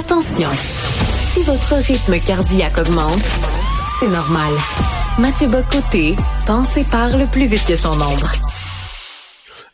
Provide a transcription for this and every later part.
Attention, si votre rythme cardiaque augmente, c'est normal. Mathieu Bocoté pense et parle plus vite que son ombre.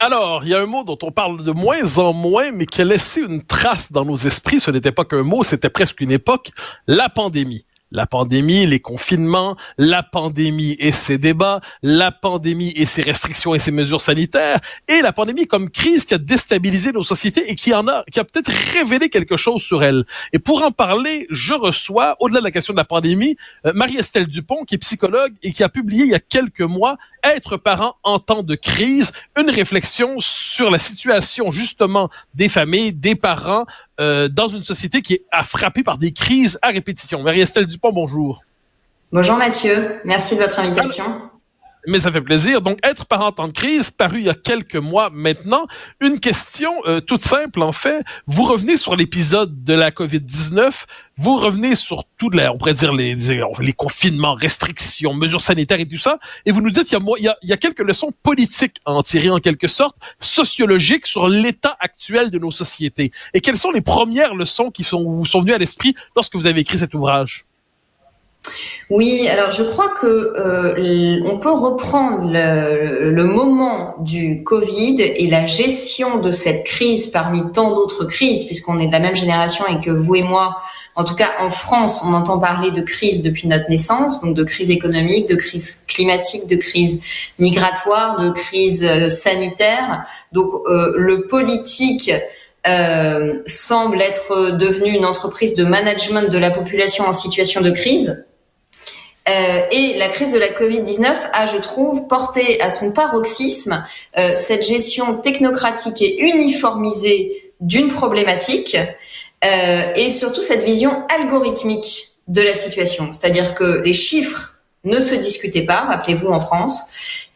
Alors, il y a un mot dont on parle de moins en moins, mais qui a laissé une trace dans nos esprits. Ce n'était pas qu'un mot, c'était presque une époque, la pandémie la pandémie, les confinements, la pandémie et ses débats, la pandémie et ses restrictions et ses mesures sanitaires, et la pandémie comme crise qui a déstabilisé nos sociétés et qui en a, qui a peut-être révélé quelque chose sur elle. Et pour en parler, je reçois, au-delà de la question de la pandémie, euh, Marie-Estelle Dupont, qui est psychologue et qui a publié il y a quelques mois Être parent en temps de crise, une réflexion sur la situation justement des familles, des parents euh, dans une société qui est frappée par des crises à répétition. Marie-Estelle Dupont, bonjour. Bonjour Mathieu, merci de votre invitation. Mais ça fait plaisir. Donc, être parent en crise, paru il y a quelques mois maintenant. Une question euh, toute simple, en fait. Vous revenez sur l'épisode de la COVID-19. Vous revenez sur tout, les, on pourrait dire, les, les confinements, restrictions, mesures sanitaires et tout ça. Et vous nous dites, il y a, il y a, il y a quelques leçons politiques à en tirer, en quelque sorte, sociologiques sur l'état actuel de nos sociétés. Et quelles sont les premières leçons qui sont, vous sont venues à l'esprit lorsque vous avez écrit cet ouvrage? Oui, alors je crois que euh, on peut reprendre le, moment du Covid et la gestion de cette crise parmi tant d'autres crises, puisqu'on est de la même génération et que vous et moi, en tout cas en France, on entend parler de crise depuis notre naissance, donc de crise économique, de crise climatique, de crise migratoire, de crise euh, sanitaire. Donc euh, le politique euh, semble être devenu une entreprise de management de la population en situation de crise. Euh, et la crise de la Covid-19 a, je trouve, porté à son paroxysme euh, cette gestion technocratique et uniformisée d'une problématique euh, et surtout cette vision algorithmique de la situation. C'est-à-dire que les chiffres ne se discutaient pas, rappelez-vous en France,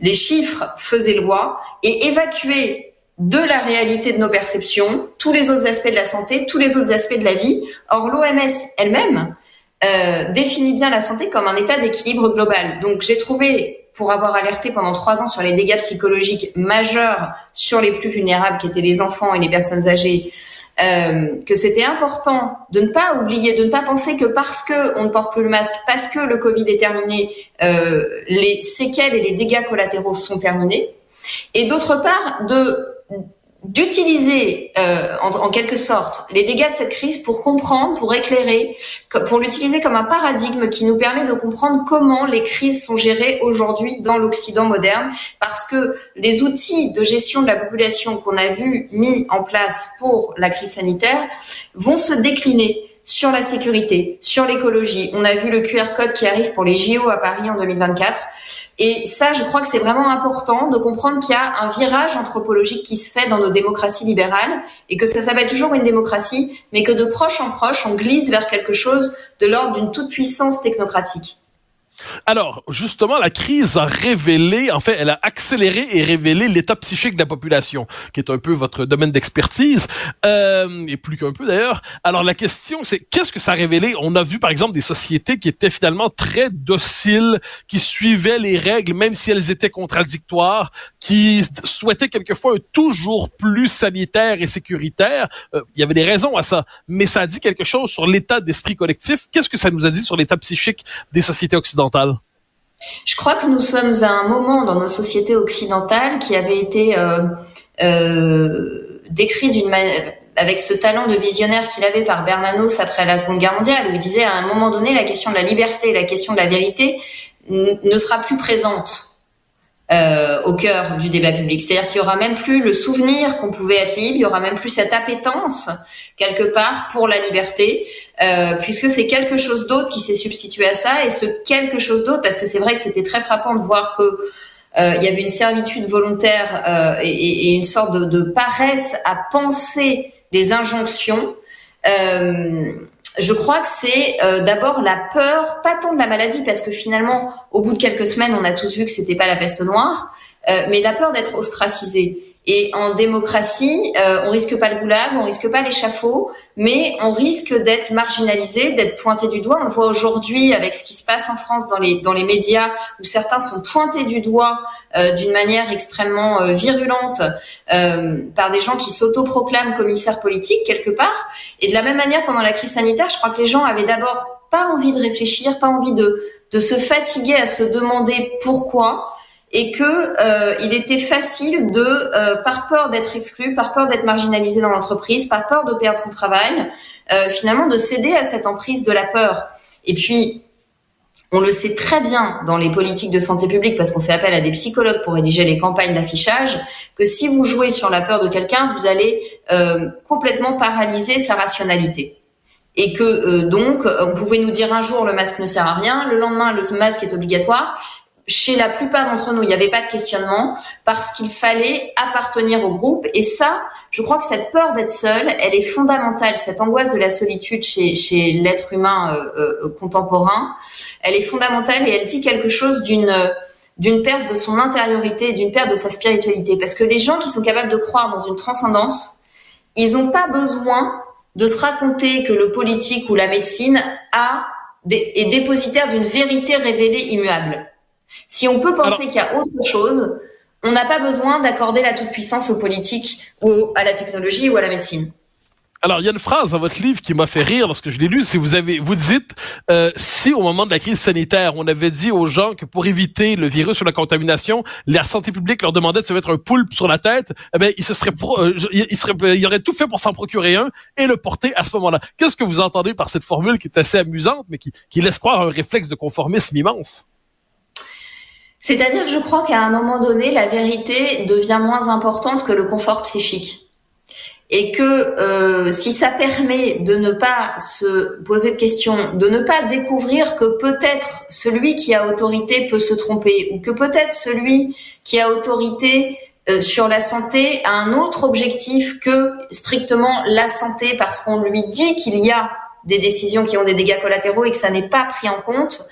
les chiffres faisaient loi et évacuaient de la réalité de nos perceptions tous les autres aspects de la santé, tous les autres aspects de la vie. Or, l'OMS elle-même euh, définit bien la santé comme un état d'équilibre global. Donc j'ai trouvé, pour avoir alerté pendant trois ans sur les dégâts psychologiques majeurs sur les plus vulnérables, qui étaient les enfants et les personnes âgées, euh, que c'était important de ne pas oublier, de ne pas penser que parce que on ne porte plus le masque, parce que le Covid est terminé, euh, les séquelles et les dégâts collatéraux sont terminés. Et d'autre part, de d'utiliser euh, en, quelque sorte les dégâts de cette crise pour comprendre, pour éclairer, pour l'utiliser comme un paradigme qui nous permet de comprendre comment les crises sont gérées aujourd'hui dans l'Occident moderne, parce que les outils de gestion de la population qu'on a vu mis en place pour la crise sanitaire vont se décliner sur la sécurité, sur l'écologie. On a vu le QR code qui arrive pour les JO à Paris en 2024. Et ça, je crois que c'est vraiment important de comprendre qu'il y a un virage anthropologique qui se fait dans nos démocraties libérales et que ça s'appelle toujours une démocratie, mais que de proche en proche, on glisse vers quelque chose de l'ordre d'une toute puissance technocratique. Alors, justement, la crise a révélé, en fait, elle a accéléré et révélé l'état psychique de la population, qui est un peu votre domaine d'expertise, euh, et plus qu'un peu d'ailleurs. Alors, la question, c'est qu'est-ce que ça a révélé? On a vu, par exemple, des sociétés qui étaient finalement très dociles, qui suivaient les règles, même si elles étaient contradictoires, qui souhaitaient quelquefois un toujours plus sanitaire et sécuritaire. Euh, il y avait des raisons à ça, mais ça a dit quelque chose sur l'état d'esprit collectif. Qu'est-ce que ça nous a dit sur l'état psychique des sociétés occidentales? Je crois que nous sommes à un moment dans nos sociétés occidentales qui avait été euh, euh, décrit d'une avec ce talent de visionnaire qu'il avait par Bernanos après la Seconde Guerre mondiale, où il disait à un moment donné la question de la liberté et la question de la vérité ne sera plus présente euh, au cœur du débat public. C'est-à-dire qu'il y aura même plus le souvenir qu'on pouvait être libre, il y aura même plus cette appétence quelque part pour la liberté, euh, puisque c'est quelque chose d'autre qui s'est substitué à ça, et ce quelque chose d'autre, parce que c'est vrai que c'était très frappant de voir que euh, il y avait une servitude volontaire et, et, une sorte de, de, paresse à penser les injonctions. Je crois que c'est euh, d'abord la peur, pas tant de la maladie, parce que finalement, au bout de quelques semaines, on a tous vu que c'était pas la peste noire, euh, mais la peur d'être ostracisé. Et en démocratie, euh, on risque pas le goulag, on risque pas l'échafaud, mais on risque d'être marginalisé, d'être pointé du doigt. On le voit aujourd'hui avec ce qui se passe en France dans les dans les médias, où certains sont pointés du doigt euh, d'une manière extrêmement euh, virulente euh, par des gens qui s'autoproclament commissaires politiques quelque part. Et de la même manière, pendant la crise sanitaire, je crois que les gens avaient d'abord pas envie de réfléchir, pas envie de de se fatiguer à se demander pourquoi et que euh, il était facile de, euh, par peur d'être exclu, par peur d'être marginalisé dans l'entreprise, par peur de perdre son travail, euh, finalement de céder à cette emprise de la peur. Et puis, on le sait très bien dans les politiques de santé publique, parce qu'on fait appel à des psychologues pour rédiger les campagnes d'affichage, que si vous jouez sur la peur de quelqu'un, vous allez complètement paralyser sa rationalité et que donc on pouvait nous dire un jour le masque ne sert à rien, le lendemain le masque est obligatoire, chez la plupart d'entre nous, il n'y avait pas de questionnement parce qu'il fallait appartenir au groupe. Et ça, je crois que cette peur d'être seul, elle est fondamentale. Cette angoisse de la solitude chez, chez l'être humain euh, euh, contemporain, elle est fondamentale et elle dit quelque chose d'une d'une perte de son intériorité, d'une perte de sa spiritualité. Parce que les gens qui sont capables de croire dans une transcendance, ils n'ont pas besoin de se raconter que le politique ou la médecine a est dépositaire d'une vérité révélée immuable. Si on peut penser qu'il y a autre chose, on n'a pas besoin d'accorder la toute-puissance aux politiques ou à la technologie ou à la médecine. Alors, il y a une phrase dans votre livre qui m'a fait rire lorsque je l'ai lu. Si vous avez, vous dites, euh, si au moment de la crise sanitaire, on avait dit aux gens que pour éviter le virus ou la contamination, la santé publique leur demandait de se mettre un poulpe sur la tête, eh ben, ils se seraient, euh, ils seraient, ils auraient tout fait pour s'en procurer un et le porter à ce moment-là. Qu'est-ce que vous entendez par cette formule qui est assez amusante, mais qui, qui laisse croire un réflexe de conformisme immense? C'est-à-dire que je crois qu'à un moment donné, la vérité devient moins importante que le confort psychique. Et que euh, si ça permet de ne pas se poser de questions, de ne pas découvrir que peut-être celui qui a autorité peut se tromper, ou que peut-être celui qui a autorité euh, sur la santé a un autre objectif que strictement la santé, parce qu'on lui dit qu'il y a des décisions qui ont des dégâts collatéraux et que ça n'est pas pris en compte,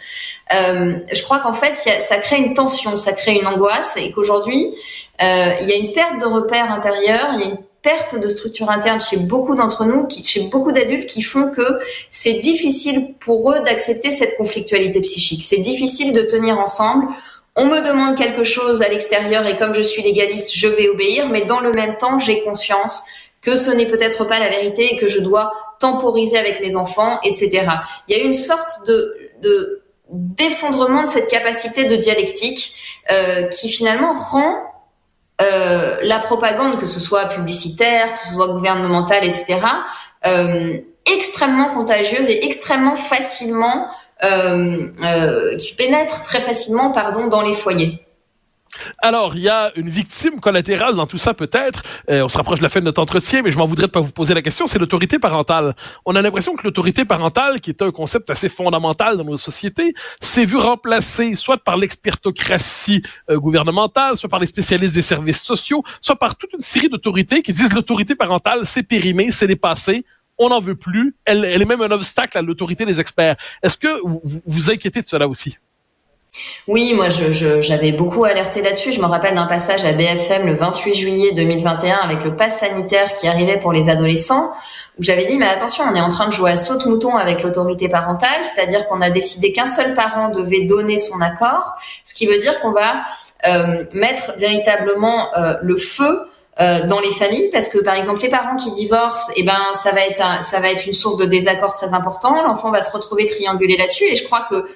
euh, je crois qu'en fait, ça crée une tension, ça crée une angoisse et qu'aujourd'hui, euh, il y a une perte de repères intérieurs, il y a une perte de structure interne chez beaucoup d'entre nous, chez beaucoup d'adultes, qui font que c'est difficile pour eux d'accepter cette conflictualité psychique. C'est difficile de tenir ensemble. On me demande quelque chose à l'extérieur et comme je suis légaliste, je vais obéir, mais dans le même temps, j'ai conscience que ce n'est peut-être pas la vérité et que je dois temporiser avec mes enfants, etc. Il y a une sorte de, de d'effondrement de cette capacité de dialectique euh, qui finalement rend euh, la propagande, que ce soit publicitaire, que ce soit gouvernementale, etc., euh, extrêmement contagieuse et extrêmement facilement, qui pénètre très facilement, pardon, dans les foyers. Alors, il y a une victime collatérale dans tout ça peut-être. Euh, on se rapproche de la fin de notre entretien, mais je m'en voudrais de pas vous poser la question. C'est l'autorité parentale. On a l'impression que l'autorité parentale, qui est un concept assez fondamental dans nos sociétés, s'est vu remplacée soit par l'expertocratie euh, gouvernementale, soit par les spécialistes des services sociaux, soit par toute une série d'autorités qui disent l'autorité parentale, c'est périmé, c'est dépassé, on n'en veut plus. Elle, elle, est même un obstacle à l'autorité des experts. Est-ce que vous vous inquiétez de cela aussi? Oui, moi j'avais beaucoup alerté là-dessus. Je me rappelle d'un passage à BFM le 28 juillet 2021 avec le pass sanitaire qui arrivait pour les adolescents, où j'avais dit mais attention, on est en train de jouer à saute-mouton avec l'autorité parentale, c'est-à-dire qu'on a décidé qu'un seul parent devait donner son accord, ce qui veut dire qu'on va euh, mettre véritablement euh, le feu euh, dans les familles parce que par exemple les parents qui divorcent eh ben ça va être ça va être une source de désaccord très important l'enfant va se retrouver triangulé là-dessus et je crois que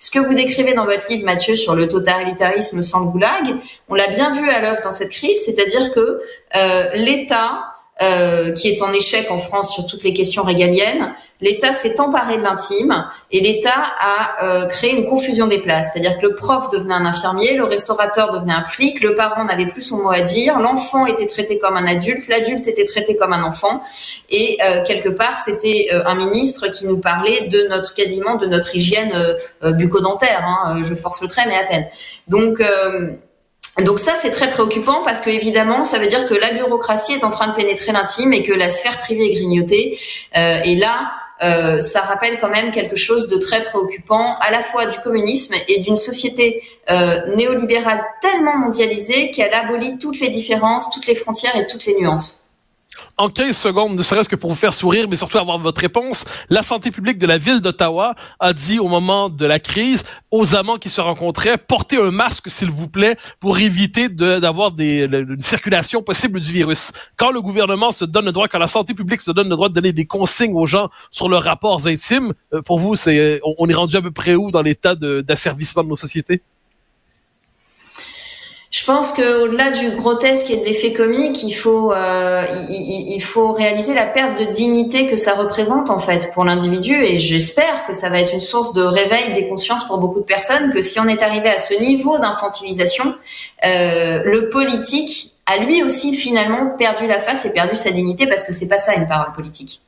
ce que vous décrivez dans votre livre Mathieu sur le totalitarisme sans le goulag on l'a bien vu à l'œuvre dans cette crise c'est-à-dire que euh, l'État euh, qui est en échec en France sur toutes les questions régaliennes, l'État s'est emparé de l'intime et l'État a euh, créé une confusion des places. C'est-à-dire que le prof devenait un infirmier, le restaurateur devenait un flic, le parent n'avait plus son mot à dire, l'enfant était traité comme un adulte, l'adulte était traité comme un enfant, et euh, quelque part c'était un ministre qui nous parlait de notre quasiment de notre hygiène bucco-dentaire. Hein. Je force le trait, mais à peine. Donc donc ça, c'est très préoccupant parce que évidemment, ça veut dire que la bureaucratie est en train de pénétrer l'intime et que la sphère privée est grignotée. Euh, et là, euh, ça rappelle quand même quelque chose de très préoccupant, à la fois du communisme et d'une société euh, néolibérale tellement mondialisée qu'elle abolit toutes les différences, toutes les frontières et toutes les nuances en 15 secondes, ne serait-ce que pour vous faire sourire, mais surtout avoir votre réponse, la santé publique de la ville d'Ottawa a dit au moment de la crise aux amants qui se rencontraient, portez un masque, s'il vous plaît, pour éviter d'avoir des, une circulation possible du virus. Quand le gouvernement se donne le droit, quand la santé publique se donne le droit de donner des consignes aux gens sur leurs rapports intimes, euh, pour vous, c'est, on est rendu à peu près où dans l'état d'asservissement de nos sociétés? Je pense qu'au-delà du grotesque et de l'effet comique, il faut euh, il, faut réaliser la perte de dignité que ça représente en fait pour l'individu et j'espère que ça va être une source de réveil des consciences pour beaucoup de personnes que si on est arrivé à ce niveau d'infantilisation, euh, le politique a lui aussi finalement perdu la face et perdu sa dignité parce que c'est pas ça une parole politique.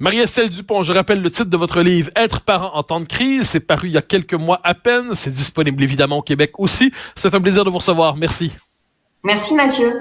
Marie-Estelle Dupont, je rappelle le titre de votre livre Être parent en temps de crise. C'est paru il y a quelques mois à peine. C'est disponible évidemment au Québec aussi. C'est un plaisir de vous recevoir. Merci. Merci Mathieu.